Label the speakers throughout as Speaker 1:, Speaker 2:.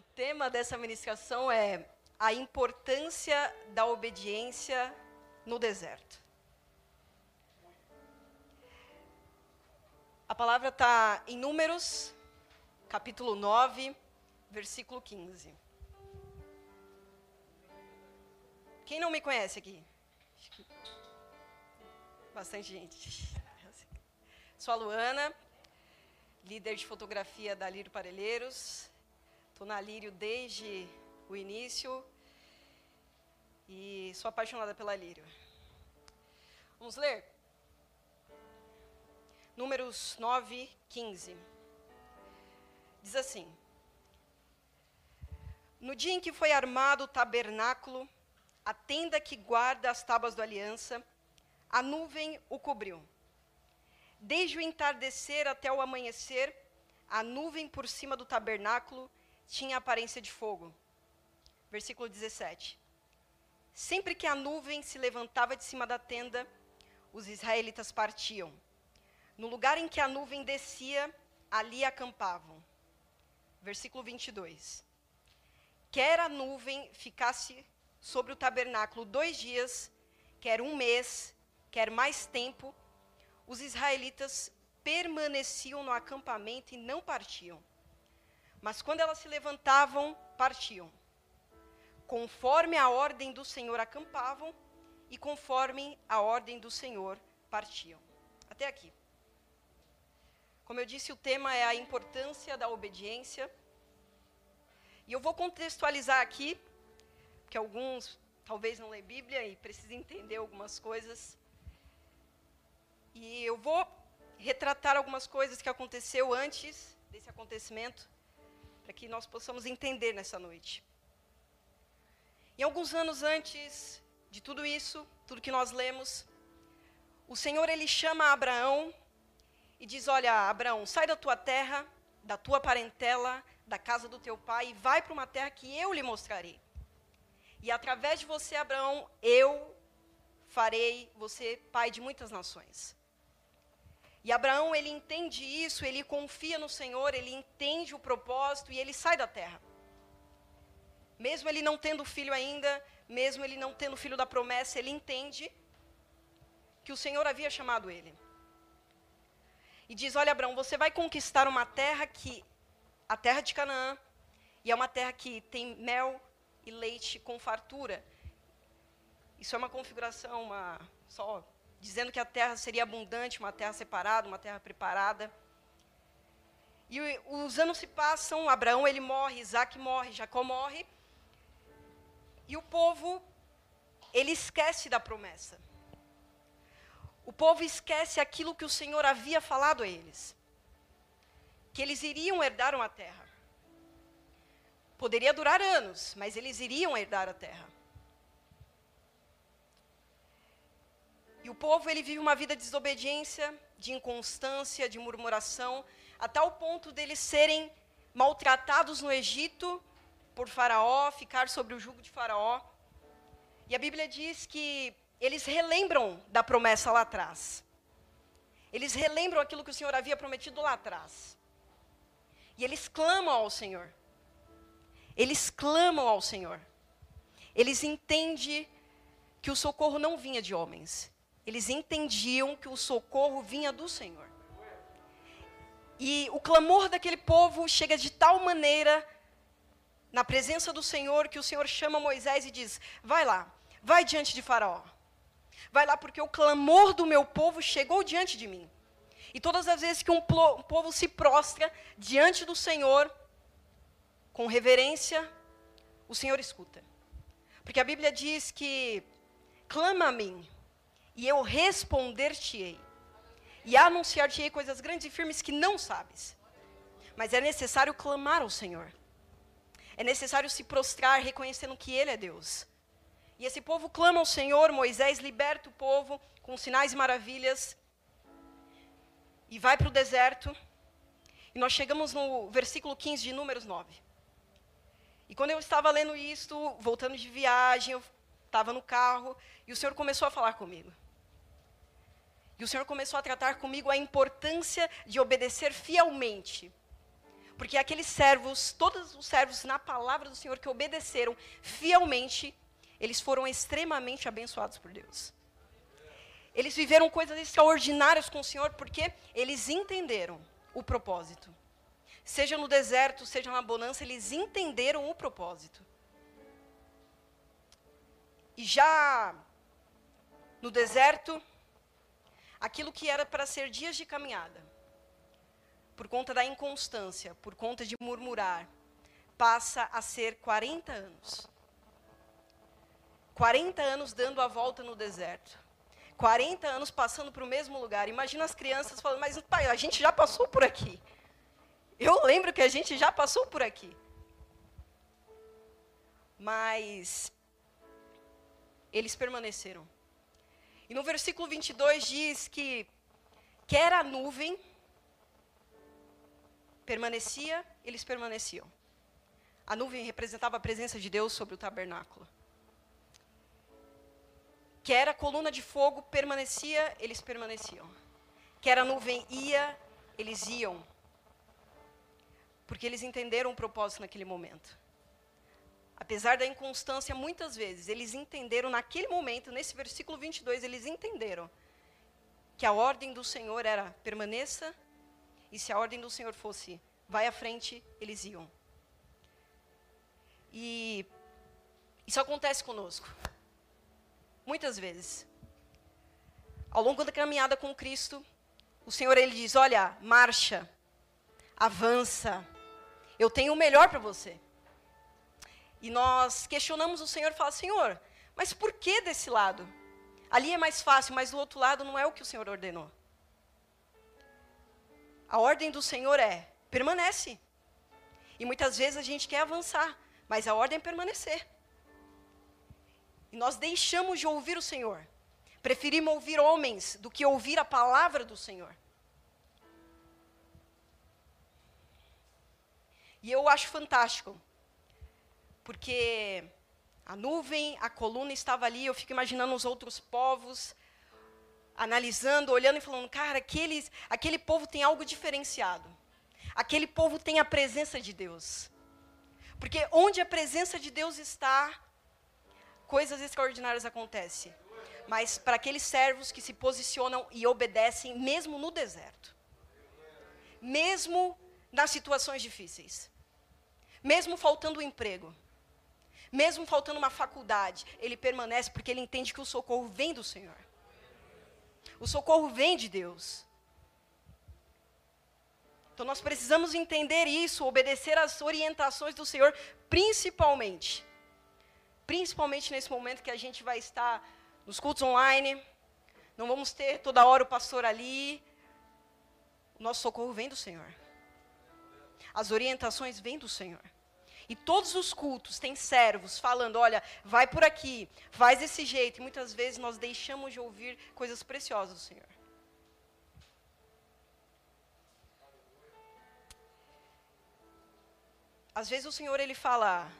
Speaker 1: O tema dessa ministração é a importância da obediência no deserto. A palavra está em Números, capítulo 9, versículo 15. Quem não me conhece aqui? Bastante gente. Sou a Luana, líder de fotografia da Lírio Parelheiros. Estou na Lírio desde o início e sou apaixonada pela Lírio. Vamos ler? Números 9, 15. Diz assim: No dia em que foi armado o tabernáculo, a tenda que guarda as tábuas da aliança, a nuvem o cobriu. Desde o entardecer até o amanhecer, a nuvem por cima do tabernáculo tinha aparência de fogo. Versículo 17. Sempre que a nuvem se levantava de cima da tenda, os israelitas partiam. No lugar em que a nuvem descia, ali acampavam. Versículo 22. Quer a nuvem ficasse sobre o tabernáculo dois dias, quer um mês, quer mais tempo, os israelitas permaneciam no acampamento e não partiam. Mas quando elas se levantavam, partiam. Conforme a ordem do Senhor acampavam e conforme a ordem do Senhor partiam. Até aqui. Como eu disse, o tema é a importância da obediência. E eu vou contextualizar aqui, porque alguns talvez não lêem Bíblia e precisem entender algumas coisas. E eu vou retratar algumas coisas que aconteceu antes desse acontecimento para que nós possamos entender nessa noite. E alguns anos antes de tudo isso, tudo que nós lemos, o Senhor ele chama Abraão e diz: Olha, Abraão, sai da tua terra, da tua parentela, da casa do teu pai e vai para uma terra que eu lhe mostrarei. E através de você, Abraão, eu farei você pai de muitas nações. E Abraão, ele entende isso, ele confia no Senhor, ele entende o propósito e ele sai da terra. Mesmo ele não tendo filho ainda, mesmo ele não tendo filho da promessa, ele entende que o Senhor havia chamado ele. E diz: Olha, Abraão, você vai conquistar uma terra que, a terra de Canaã, e é uma terra que tem mel e leite com fartura. Isso é uma configuração, uma, só dizendo que a terra seria abundante, uma terra separada, uma terra preparada. E os anos se passam, Abraão ele morre, Isaac morre, Jacó morre. E o povo, ele esquece da promessa. O povo esquece aquilo que o Senhor havia falado a eles. Que eles iriam herdar uma terra. Poderia durar anos, mas eles iriam herdar a terra. E o povo ele vive uma vida de desobediência, de inconstância, de murmuração, a tal ponto deles serem maltratados no Egito por Faraó, ficar sobre o jugo de Faraó. E a Bíblia diz que eles relembram da promessa lá atrás. Eles relembram aquilo que o Senhor havia prometido lá atrás. E eles clamam ao Senhor. Eles clamam ao Senhor. Eles entendem que o socorro não vinha de homens, eles entendiam que o socorro vinha do Senhor. E o clamor daquele povo chega de tal maneira na presença do Senhor que o Senhor chama Moisés e diz: Vai lá, vai diante de Faraó. Vai lá, porque o clamor do meu povo chegou diante de mim. E todas as vezes que um, um povo se prostra diante do Senhor, com reverência, o Senhor escuta. Porque a Bíblia diz que clama a mim, e eu responder-te-ei. E anunciar-te-ei coisas grandes e firmes que não sabes. Mas é necessário clamar ao Senhor. É necessário se prostrar reconhecendo que Ele é Deus. E esse povo clama ao Senhor, Moisés liberta o povo com sinais e maravilhas. E vai para o deserto. E nós chegamos no versículo 15 de Números 9. E quando eu estava lendo isto, voltando de viagem, eu estava no carro, e o Senhor começou a falar comigo. E o Senhor começou a tratar comigo a importância de obedecer fielmente. Porque aqueles servos, todos os servos na palavra do Senhor que obedeceram fielmente, eles foram extremamente abençoados por Deus. Eles viveram coisas extraordinárias com o Senhor porque eles entenderam o propósito. Seja no deserto, seja na bonança, eles entenderam o propósito. E já no deserto, aquilo que era para ser dias de caminhada, por conta da inconstância, por conta de murmurar, passa a ser 40 anos. 40 anos dando a volta no deserto. 40 anos passando para o mesmo lugar. Imagina as crianças falando, mas pai, a gente já passou por aqui. Eu lembro que a gente já passou por aqui. Mas eles permaneceram. E no versículo 22 diz que quer a nuvem permanecia, eles permaneciam. A nuvem representava a presença de Deus sobre o tabernáculo. Quer a coluna de fogo permanecia, eles permaneciam. Quer a nuvem ia, eles iam. Porque eles entenderam o propósito naquele momento. Apesar da inconstância, muitas vezes, eles entenderam naquele momento, nesse versículo 22, eles entenderam que a ordem do Senhor era permaneça, e se a ordem do Senhor fosse vai à frente, eles iam. E isso acontece conosco. Muitas vezes. Ao longo da caminhada com Cristo, o Senhor ele diz: "Olha, marcha, avança. Eu tenho o melhor para você." E nós questionamos o Senhor e falamos, Senhor, mas por que desse lado? Ali é mais fácil, mas do outro lado não é o que o Senhor ordenou. A ordem do Senhor é: permanece. E muitas vezes a gente quer avançar, mas a ordem é permanecer. E nós deixamos de ouvir o Senhor. Preferimos ouvir homens do que ouvir a palavra do Senhor. E eu acho fantástico porque a nuvem, a coluna estava ali, eu fico imaginando os outros povos, analisando, olhando e falando, cara, aqueles, aquele povo tem algo diferenciado. Aquele povo tem a presença de Deus. Porque onde a presença de Deus está, coisas extraordinárias acontecem. Mas para aqueles servos que se posicionam e obedecem, mesmo no deserto, mesmo nas situações difíceis, mesmo faltando emprego, mesmo faltando uma faculdade, ele permanece porque ele entende que o socorro vem do Senhor. O socorro vem de Deus. Então nós precisamos entender isso, obedecer às orientações do Senhor, principalmente. Principalmente nesse momento que a gente vai estar nos cultos online, não vamos ter toda hora o pastor ali. O nosso socorro vem do Senhor. As orientações vêm do Senhor. E todos os cultos têm servos falando: olha, vai por aqui, faz desse jeito. E muitas vezes nós deixamos de ouvir coisas preciosas do Senhor. Às vezes o Senhor ele fala: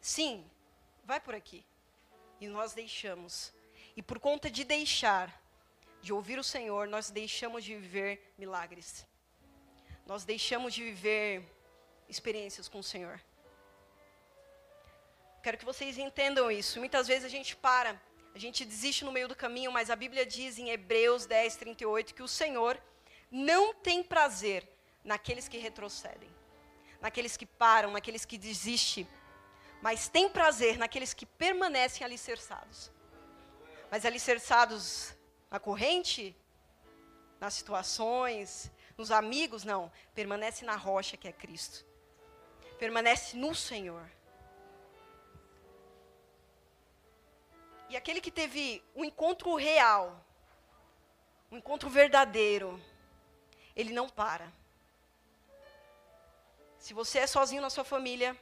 Speaker 1: sim, vai por aqui. E nós deixamos. E por conta de deixar, de ouvir o Senhor, nós deixamos de viver milagres. Nós deixamos de viver experiências com o Senhor. Quero que vocês entendam isso. Muitas vezes a gente para, a gente desiste no meio do caminho, mas a Bíblia diz em Hebreus 10, 38 que o Senhor não tem prazer naqueles que retrocedem, naqueles que param, naqueles que desistem, mas tem prazer naqueles que permanecem alicerçados. Mas alicerçados na corrente, nas situações, nos amigos, não. Permanece na rocha que é Cristo permanece no Senhor. E aquele que teve um encontro real, um encontro verdadeiro, ele não para. Se você é sozinho na sua família,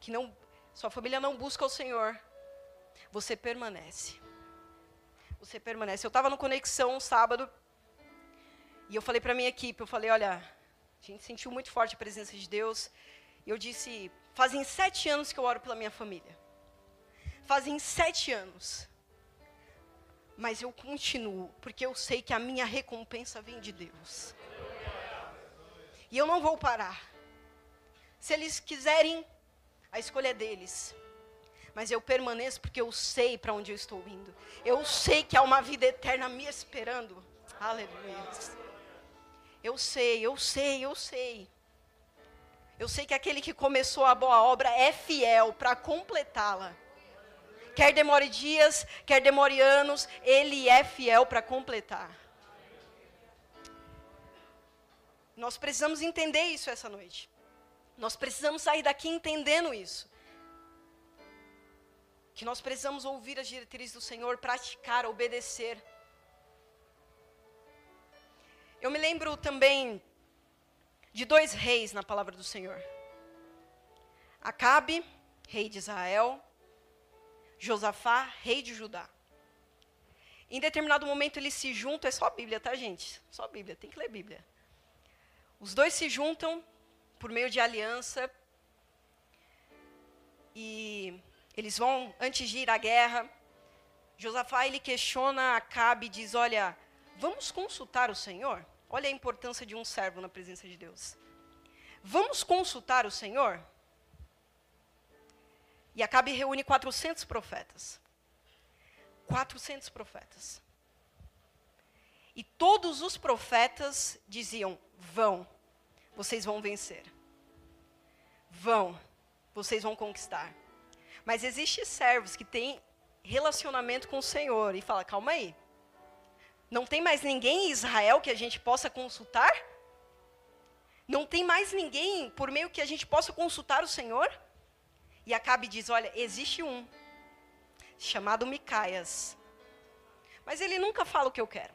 Speaker 1: que não, sua família não busca o Senhor, você permanece. Você permanece. Eu estava no Conexão um sábado, e eu falei para minha equipe, eu falei, olha, a gente sentiu muito forte a presença de Deus, eu disse: fazem sete anos que eu oro pela minha família. Fazem sete anos. Mas eu continuo, porque eu sei que a minha recompensa vem de Deus. E eu não vou parar. Se eles quiserem, a escolha é deles. Mas eu permaneço porque eu sei para onde eu estou indo. Eu sei que há uma vida eterna me esperando. Aleluia. Eu sei, eu sei, eu sei. Eu sei que aquele que começou a boa obra é fiel para completá-la. Quer demore dias, quer demore anos, ele é fiel para completar. Nós precisamos entender isso essa noite. Nós precisamos sair daqui entendendo isso. Que nós precisamos ouvir as diretrizes do Senhor, praticar, obedecer. Eu me lembro também de dois reis na palavra do Senhor: Acabe, rei de Israel, Josafá, rei de Judá. Em determinado momento eles se juntam, é só a Bíblia, tá, gente? Só a Bíblia, tem que ler Bíblia. Os dois se juntam por meio de aliança e eles vão, antes de ir à guerra, Josafá ele questiona Acabe e diz: Olha, vamos consultar o Senhor? Olha a importância de um servo na presença de Deus. Vamos consultar o Senhor? E Acabe reúne 400 profetas. 400 profetas. E todos os profetas diziam: vão, vocês vão vencer. Vão, vocês vão conquistar. Mas existem servos que têm relacionamento com o Senhor e fala: calma aí. Não tem mais ninguém em Israel que a gente possa consultar? Não tem mais ninguém por meio que a gente possa consultar o Senhor? E Acabe diz: Olha, existe um, chamado Micaias. Mas ele nunca fala o que eu quero.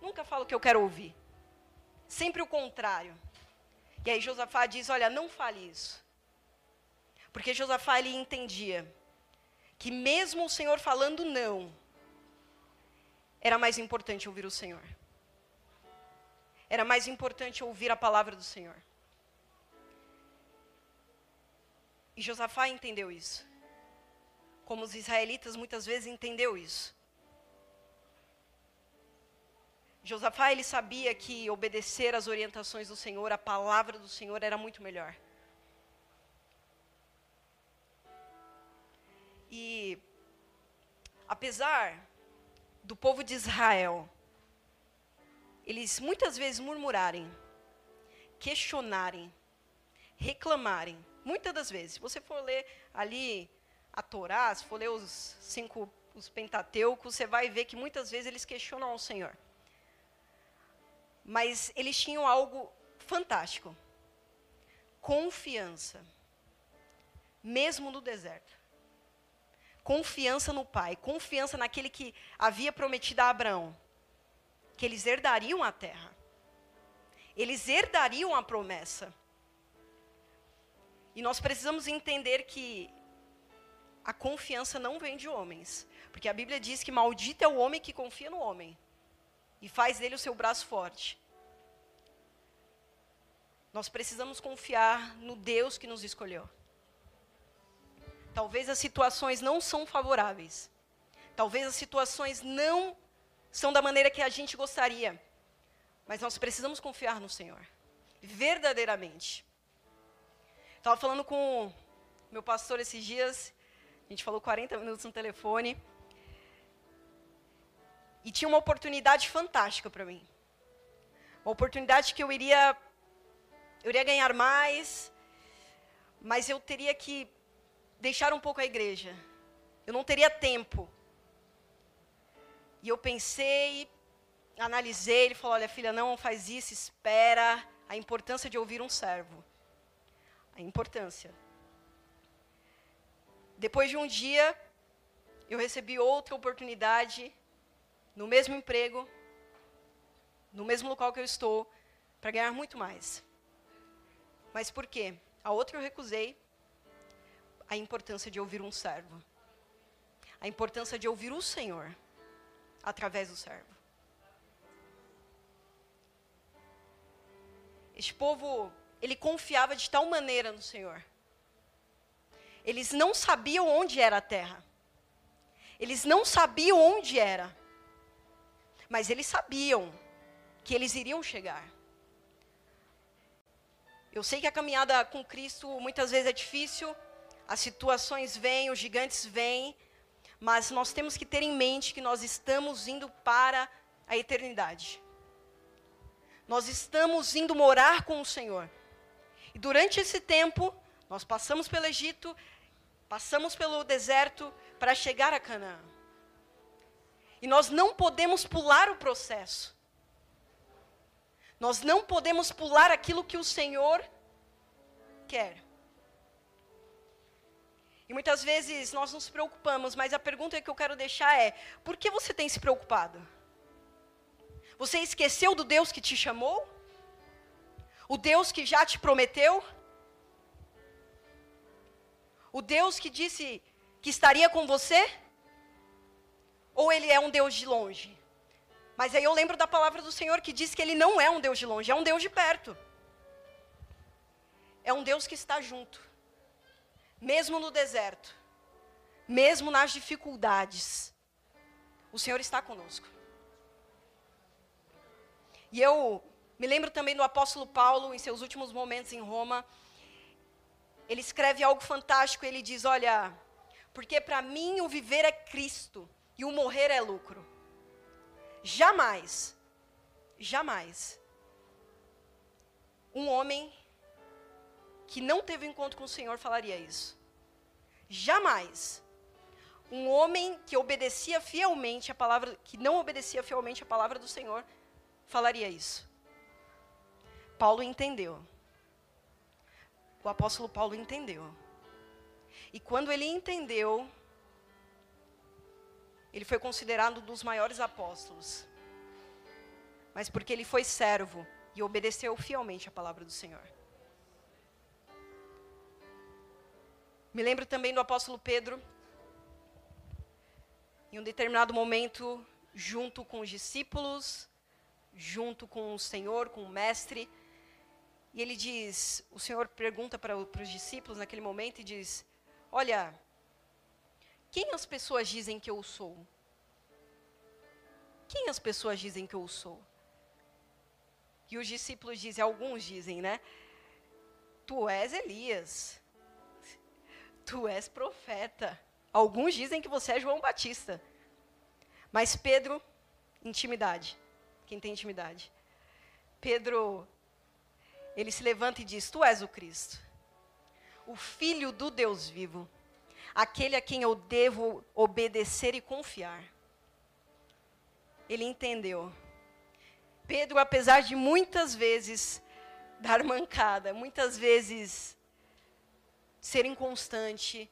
Speaker 1: Nunca fala o que eu quero ouvir. Sempre o contrário. E aí Josafá diz: Olha, não fale isso. Porque Josafá ele entendia que mesmo o Senhor falando não, era mais importante ouvir o Senhor. Era mais importante ouvir a palavra do Senhor. E Josafá entendeu isso. Como os israelitas muitas vezes entendeu isso. Josafá ele sabia que obedecer às orientações do Senhor, a palavra do Senhor era muito melhor. E apesar do povo de Israel eles muitas vezes murmurarem, questionarem, reclamarem, Muitas das vezes. Se você for ler ali a Torá, se for ler os cinco, os Pentateucos, você vai ver que muitas vezes eles questionam ao Senhor. Mas eles tinham algo fantástico. Confiança. Mesmo no deserto. Confiança no Pai, confiança naquele que havia prometido a Abraão que eles herdariam a terra. Eles herdariam a promessa. E nós precisamos entender que a confiança não vem de homens. Porque a Bíblia diz que maldito é o homem que confia no homem e faz dele o seu braço forte. Nós precisamos confiar no Deus que nos escolheu. Talvez as situações não são favoráveis. Talvez as situações não são da maneira que a gente gostaria. Mas nós precisamos confiar no Senhor. Verdadeiramente. Estava falando com meu pastor esses dias, a gente falou 40 minutos no telefone. E tinha uma oportunidade fantástica para mim. Uma oportunidade que eu iria eu iria ganhar mais, mas eu teria que deixar um pouco a igreja. Eu não teria tempo. E eu pensei, analisei, ele falou: "Olha, filha, não faz isso, espera a importância de ouvir um servo a importância. Depois de um dia, eu recebi outra oportunidade no mesmo emprego, no mesmo local que eu estou, para ganhar muito mais. Mas por quê? A outra eu recusei a importância de ouvir um servo. A importância de ouvir o Senhor através do servo. Este povo ele confiava de tal maneira no Senhor. Eles não sabiam onde era a terra. Eles não sabiam onde era. Mas eles sabiam que eles iriam chegar. Eu sei que a caminhada com Cristo muitas vezes é difícil, as situações vêm, os gigantes vêm, mas nós temos que ter em mente que nós estamos indo para a eternidade. Nós estamos indo morar com o Senhor. E durante esse tempo, nós passamos pelo Egito, passamos pelo deserto para chegar a Canaã. E nós não podemos pular o processo. Nós não podemos pular aquilo que o Senhor quer. E muitas vezes nós nos preocupamos, mas a pergunta que eu quero deixar é: por que você tem se preocupado? Você esqueceu do Deus que te chamou? O Deus que já te prometeu? O Deus que disse que estaria com você? Ou ele é um Deus de longe? Mas aí eu lembro da palavra do Senhor que diz que ele não é um Deus de longe, é um Deus de perto. É um Deus que está junto. Mesmo no deserto, mesmo nas dificuldades, o Senhor está conosco. E eu me lembro também do apóstolo Paulo, em seus últimos momentos em Roma. Ele escreve algo fantástico, ele diz: Olha, porque para mim o viver é Cristo e o morrer é lucro. Jamais, jamais, um homem que não teve encontro com o Senhor falaria isso. Jamais. Um homem que obedecia fielmente a palavra, que não obedecia fielmente a palavra do Senhor, falaria isso. Paulo entendeu. O apóstolo Paulo entendeu. E quando ele entendeu, ele foi considerado um dos maiores apóstolos. Mas porque ele foi servo e obedeceu fielmente a palavra do Senhor. Me lembro também do apóstolo Pedro, em um determinado momento, junto com os discípulos, junto com o Senhor, com o Mestre, e ele diz: o Senhor pergunta para, para os discípulos naquele momento e diz: Olha, quem as pessoas dizem que eu sou? Quem as pessoas dizem que eu sou? E os discípulos dizem, alguns dizem, né? Tu és Elias. Tu és profeta. Alguns dizem que você é João Batista. Mas Pedro, intimidade. Quem tem intimidade? Pedro, ele se levanta e diz: Tu és o Cristo, o Filho do Deus vivo aquele a quem eu devo obedecer e confiar. Ele entendeu. Pedro, apesar de muitas vezes dar mancada, muitas vezes ser inconstante,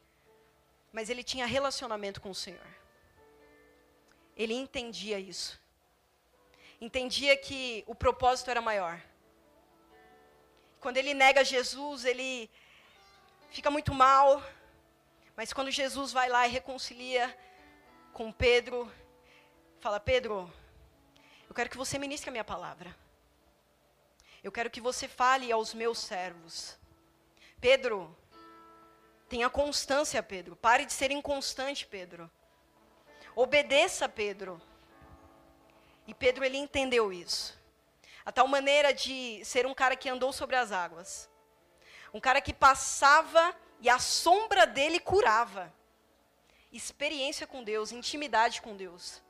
Speaker 1: mas ele tinha relacionamento com o Senhor. Ele entendia isso. Entendia que o propósito era maior. Quando ele nega Jesus, ele fica muito mal, mas quando Jesus vai lá e reconcilia com Pedro, fala: Pedro, eu quero que você ministre a minha palavra. Eu quero que você fale aos meus servos. Pedro, tenha constância, Pedro. Pare de ser inconstante, Pedro. Obedeça, Pedro. E Pedro ele entendeu isso. A tal maneira de ser um cara que andou sobre as águas. Um cara que passava e a sombra dele curava. Experiência com Deus, intimidade com Deus,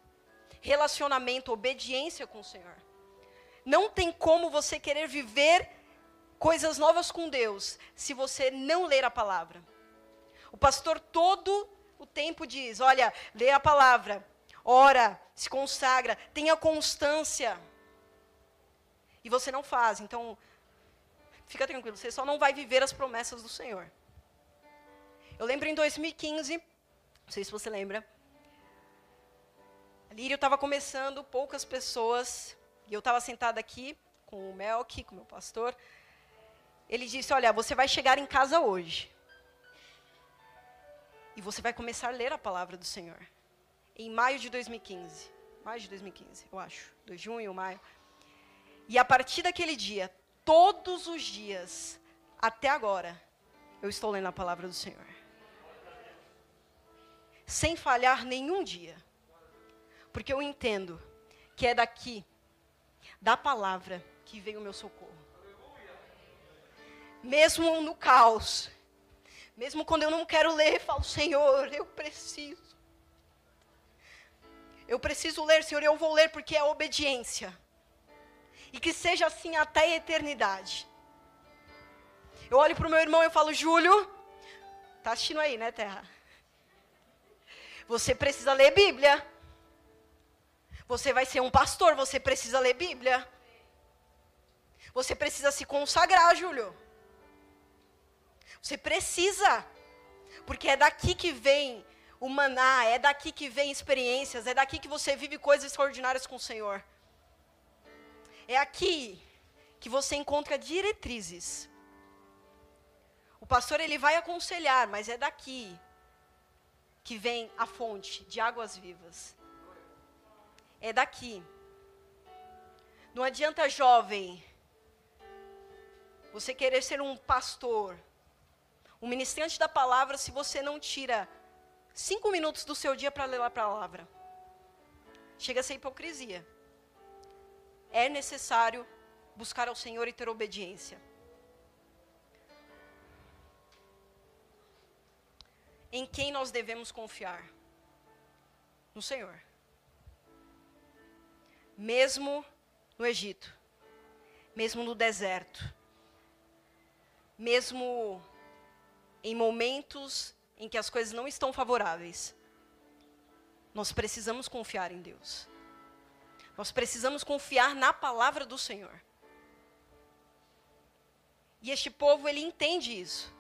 Speaker 1: relacionamento, obediência com o Senhor. Não tem como você querer viver coisas novas com Deus se você não ler a palavra. O pastor todo o tempo diz: olha, lê a palavra, ora, se consagra, tenha constância. E você não faz, então fica tranquilo, você só não vai viver as promessas do Senhor. Eu lembro em 2015, não sei se você lembra, a Lírio estava começando, poucas pessoas, e eu estava sentada aqui com o Melk, com o meu pastor. Ele disse: Olha, você vai chegar em casa hoje. E você vai começar a ler a palavra do Senhor. Em maio de 2015. Maio de 2015, eu acho. De junho, maio. E a partir daquele dia, todos os dias, até agora, eu estou lendo a palavra do Senhor sem falhar nenhum dia. Porque eu entendo que é daqui, da palavra, que vem o meu socorro. Mesmo no caos, mesmo quando eu não quero ler, falo, Senhor, eu preciso. Eu preciso ler, Senhor, eu vou ler porque é obediência. E que seja assim até a eternidade. Eu olho para o meu irmão e falo, Júlio, tá assistindo aí, né, Terra? Você precisa ler Bíblia. Você vai ser um pastor, você precisa ler Bíblia. Você precisa se consagrar, Júlio. Você precisa. Porque é daqui que vem o maná, é daqui que vem experiências, é daqui que você vive coisas extraordinárias com o Senhor. É aqui que você encontra diretrizes. O pastor ele vai aconselhar, mas é daqui que vem a fonte de águas vivas. É daqui. Não adianta jovem você querer ser um pastor, um ministrante da palavra, se você não tira cinco minutos do seu dia para ler a palavra. Chega a ser hipocrisia. É necessário buscar ao Senhor e ter obediência. Em quem nós devemos confiar? No Senhor. Mesmo no Egito, mesmo no deserto, mesmo em momentos em que as coisas não estão favoráveis, nós precisamos confiar em Deus. Nós precisamos confiar na palavra do Senhor. E este povo, ele entende isso.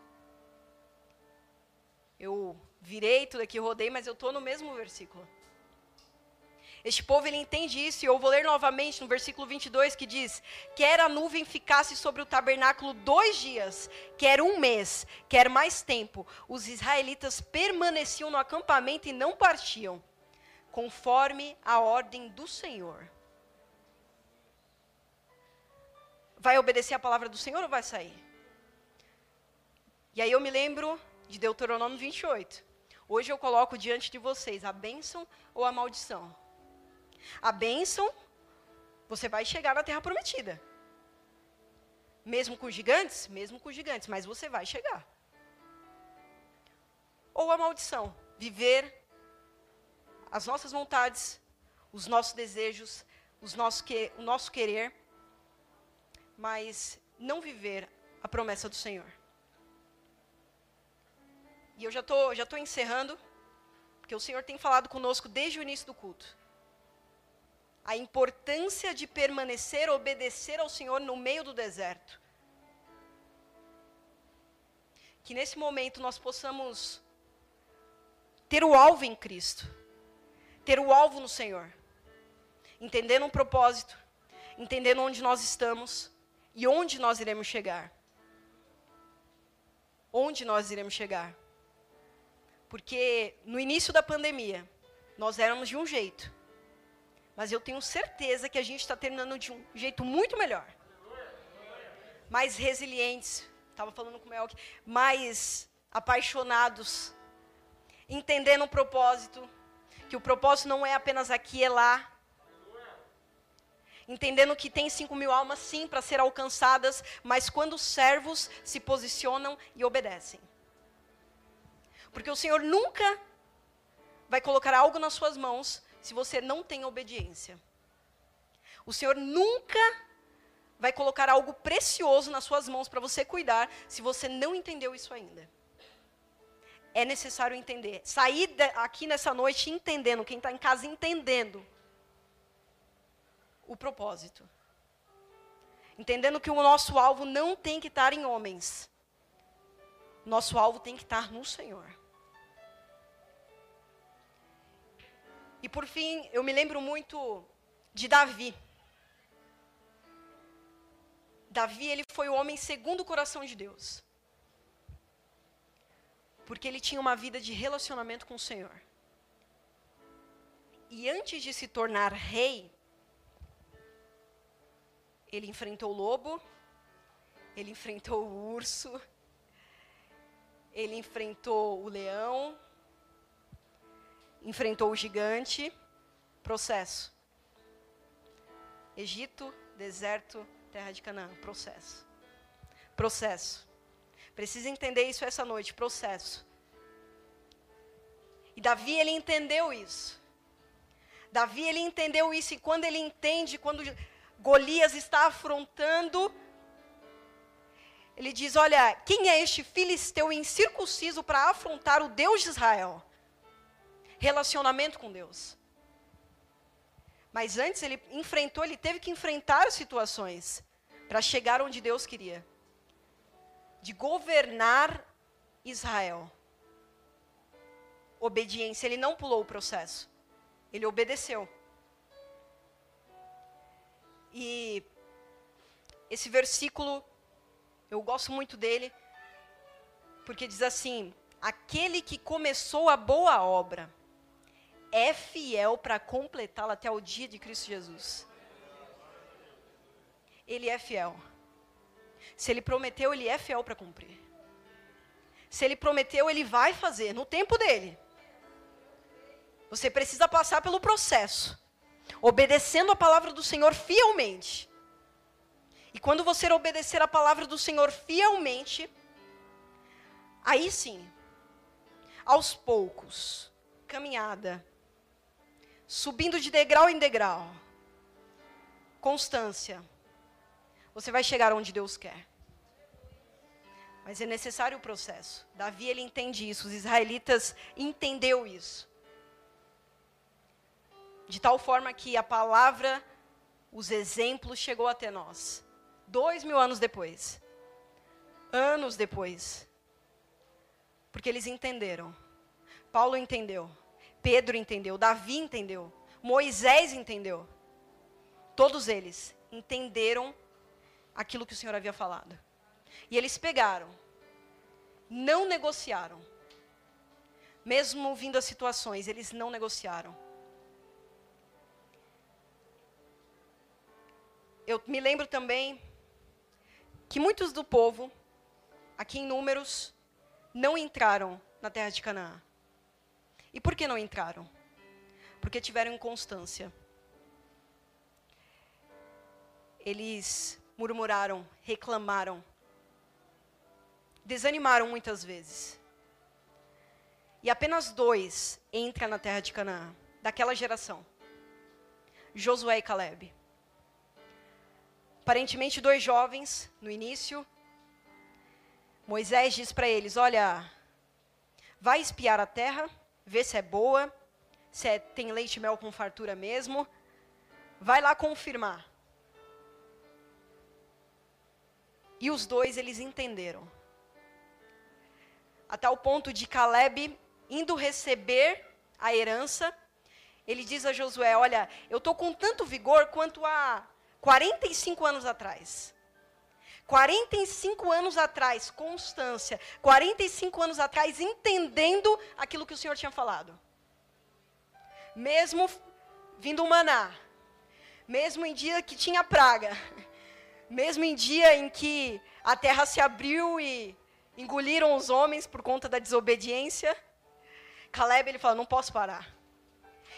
Speaker 1: Eu virei tudo aqui, rodei, mas eu estou no mesmo versículo. Este povo ele entende isso, e eu vou ler novamente no versículo 22 que diz: Quer a nuvem ficasse sobre o tabernáculo dois dias, quer um mês, quer mais tempo, os israelitas permaneciam no acampamento e não partiam, conforme a ordem do Senhor. Vai obedecer a palavra do Senhor ou vai sair? E aí eu me lembro de Deuteronômio 28. Hoje eu coloco diante de vocês a bênção ou a maldição. A bênção, você vai chegar na terra prometida. Mesmo com gigantes? Mesmo com gigantes, mas você vai chegar. Ou a maldição, viver as nossas vontades, os nossos desejos, os nossos que, o nosso querer, mas não viver a promessa do Senhor. E eu já estou já tô encerrando, porque o Senhor tem falado conosco desde o início do culto a importância de permanecer, obedecer ao Senhor no meio do deserto. Que nesse momento nós possamos ter o alvo em Cristo, ter o alvo no Senhor, entendendo um propósito, entendendo onde nós estamos e onde nós iremos chegar. Onde nós iremos chegar. Porque no início da pandemia, nós éramos de um jeito. Mas eu tenho certeza que a gente está terminando de um jeito muito melhor. Mais resilientes, estava falando com o Melk, mais apaixonados, entendendo o propósito, que o propósito não é apenas aqui, é lá. Entendendo que tem 5 mil almas, sim, para ser alcançadas, mas quando os servos se posicionam e obedecem. Porque o Senhor nunca vai colocar algo nas suas mãos se você não tem obediência. O Senhor nunca vai colocar algo precioso nas suas mãos para você cuidar, se você não entendeu isso ainda. É necessário entender. Sair aqui nessa noite entendendo, quem está em casa entendendo o propósito. Entendendo que o nosso alvo não tem que estar em homens. Nosso alvo tem que estar no Senhor. E por fim, eu me lembro muito de Davi. Davi, ele foi o homem segundo o coração de Deus. Porque ele tinha uma vida de relacionamento com o Senhor. E antes de se tornar rei, ele enfrentou o lobo, ele enfrentou o urso, ele enfrentou o leão, enfrentou o gigante, processo. Egito, deserto, terra de Canaã, processo. Processo. Precisa entender isso essa noite, processo. E Davi, ele entendeu isso. Davi, ele entendeu isso, e quando ele entende, quando Golias está afrontando, ele diz: Olha, quem é este filisteu incircunciso para afrontar o Deus de Israel? Relacionamento com Deus. Mas antes ele enfrentou, ele teve que enfrentar situações para chegar onde Deus queria de governar Israel. Obediência, ele não pulou o processo, ele obedeceu. E esse versículo, eu gosto muito dele, porque diz assim: aquele que começou a boa obra é fiel para completá-la até o dia de Cristo Jesus. Ele é fiel. Se ele prometeu, ele é fiel para cumprir. Se ele prometeu, ele vai fazer no tempo dele. Você precisa passar pelo processo, obedecendo a palavra do Senhor fielmente. E quando você obedecer a palavra do Senhor fielmente, aí sim, aos poucos, caminhada, subindo de degrau em degrau, constância, você vai chegar onde Deus quer. Mas é necessário o processo. Davi ele entende isso, os israelitas entendeu isso. De tal forma que a palavra, os exemplos chegou até nós. Dois mil anos depois. Anos depois. Porque eles entenderam. Paulo entendeu. Pedro entendeu. Davi entendeu. Moisés entendeu. Todos eles entenderam aquilo que o Senhor havia falado. E eles pegaram, não negociaram. Mesmo vindo as situações, eles não negociaram. Eu me lembro também que muitos do povo, aqui em Números, não entraram na terra de Canaã. E por que não entraram? Porque tiveram inconstância. Eles murmuraram, reclamaram, desanimaram muitas vezes. E apenas dois entram na terra de Canaã, daquela geração: Josué e Caleb. Aparentemente, dois jovens, no início. Moisés diz para eles: Olha, vai espiar a terra, ver se é boa, se é, tem leite mel com fartura mesmo. Vai lá confirmar. E os dois, eles entenderam. A tal ponto de Caleb indo receber a herança, ele diz a Josué: Olha, eu estou com tanto vigor quanto há 45 anos atrás. 45 anos atrás, constância. 45 anos atrás, entendendo aquilo que o Senhor tinha falado. Mesmo vindo o maná, mesmo em dia que tinha praga, mesmo em dia em que a terra se abriu e engoliram os homens por conta da desobediência, Caleb ele fala: não posso parar.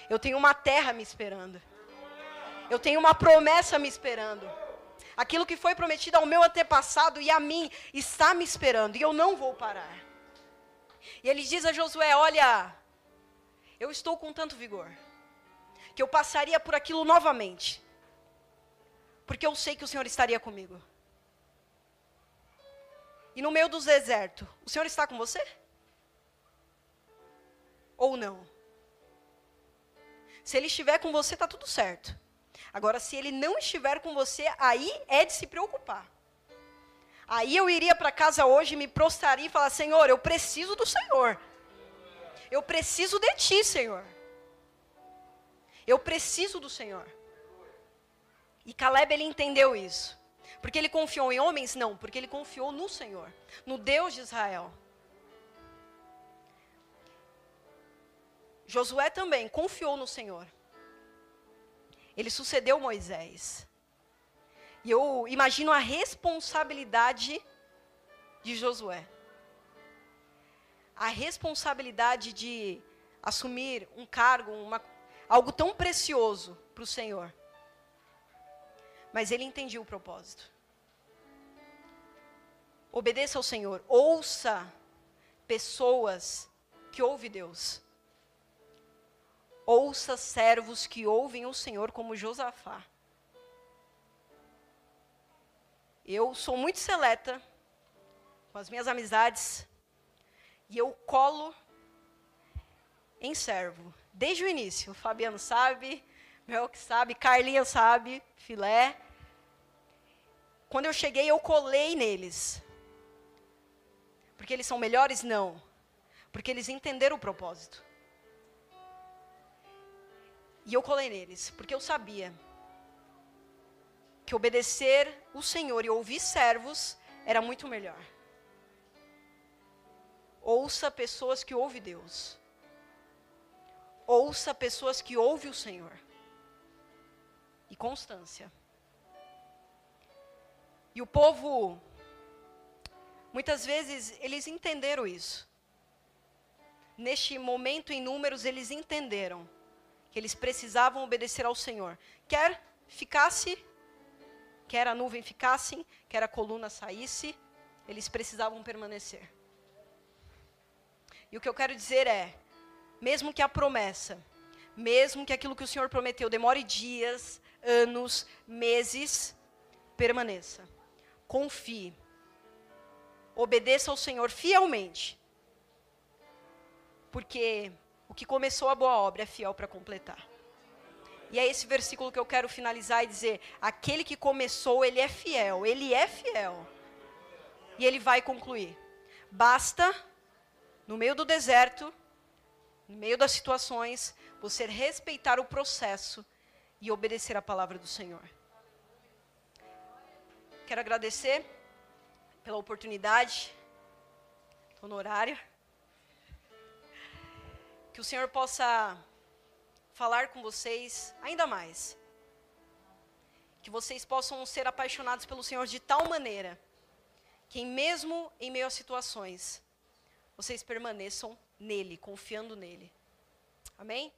Speaker 1: Eu tenho uma terra me esperando. Eu tenho uma promessa me esperando. Aquilo que foi prometido ao meu antepassado e a mim está me esperando e eu não vou parar. E ele diz a Josué: Olha, eu estou com tanto vigor que eu passaria por aquilo novamente porque eu sei que o Senhor estaria comigo. E no meio do deserto, o Senhor está com você? Ou não? Se Ele estiver com você, está tudo certo. Agora, se Ele não estiver com você, aí é de se preocupar. Aí eu iria para casa hoje, me prostraria e falar: Senhor, eu preciso do Senhor. Eu preciso de Ti, Senhor. Eu preciso do Senhor. E Caleb ele entendeu isso. Porque ele confiou em homens? Não, porque ele confiou no Senhor, no Deus de Israel. Josué também confiou no Senhor. Ele sucedeu Moisés. E eu imagino a responsabilidade de Josué. A responsabilidade de assumir um cargo, uma, algo tão precioso para o Senhor. Mas ele entendia o propósito. Obedeça ao Senhor. Ouça pessoas que ouvem Deus. Ouça servos que ouvem o Senhor, como Josafá. Eu sou muito seleta com as minhas amizades e eu colo em servo. Desde o início. O Fabiano sabe, Mel que sabe, Carlinha sabe, Filé. Quando eu cheguei, eu colei neles. Porque eles são melhores? Não. Porque eles entenderam o propósito. E eu colei neles, porque eu sabia que obedecer o Senhor e ouvir servos era muito melhor. Ouça pessoas que ouvem Deus. Ouça pessoas que ouvem o Senhor. E constância. E o povo, muitas vezes, eles entenderam isso. Neste momento em números, eles entenderam que eles precisavam obedecer ao Senhor. Quer ficasse, quer a nuvem ficasse, quer a coluna saísse, eles precisavam permanecer. E o que eu quero dizer é, mesmo que a promessa, mesmo que aquilo que o Senhor prometeu demore dias, anos, meses, permaneça. Confie. Obedeça ao Senhor fielmente. Porque que começou a boa obra é fiel para completar. E é esse versículo que eu quero finalizar e dizer: aquele que começou, ele é fiel, ele é fiel. E ele vai concluir. Basta, no meio do deserto, no meio das situações, você respeitar o processo e obedecer a palavra do Senhor. Quero agradecer pela oportunidade, estou no horário. Que o Senhor possa falar com vocês ainda mais. Que vocês possam ser apaixonados pelo Senhor de tal maneira que, mesmo em meio a situações, vocês permaneçam nele, confiando nele. Amém?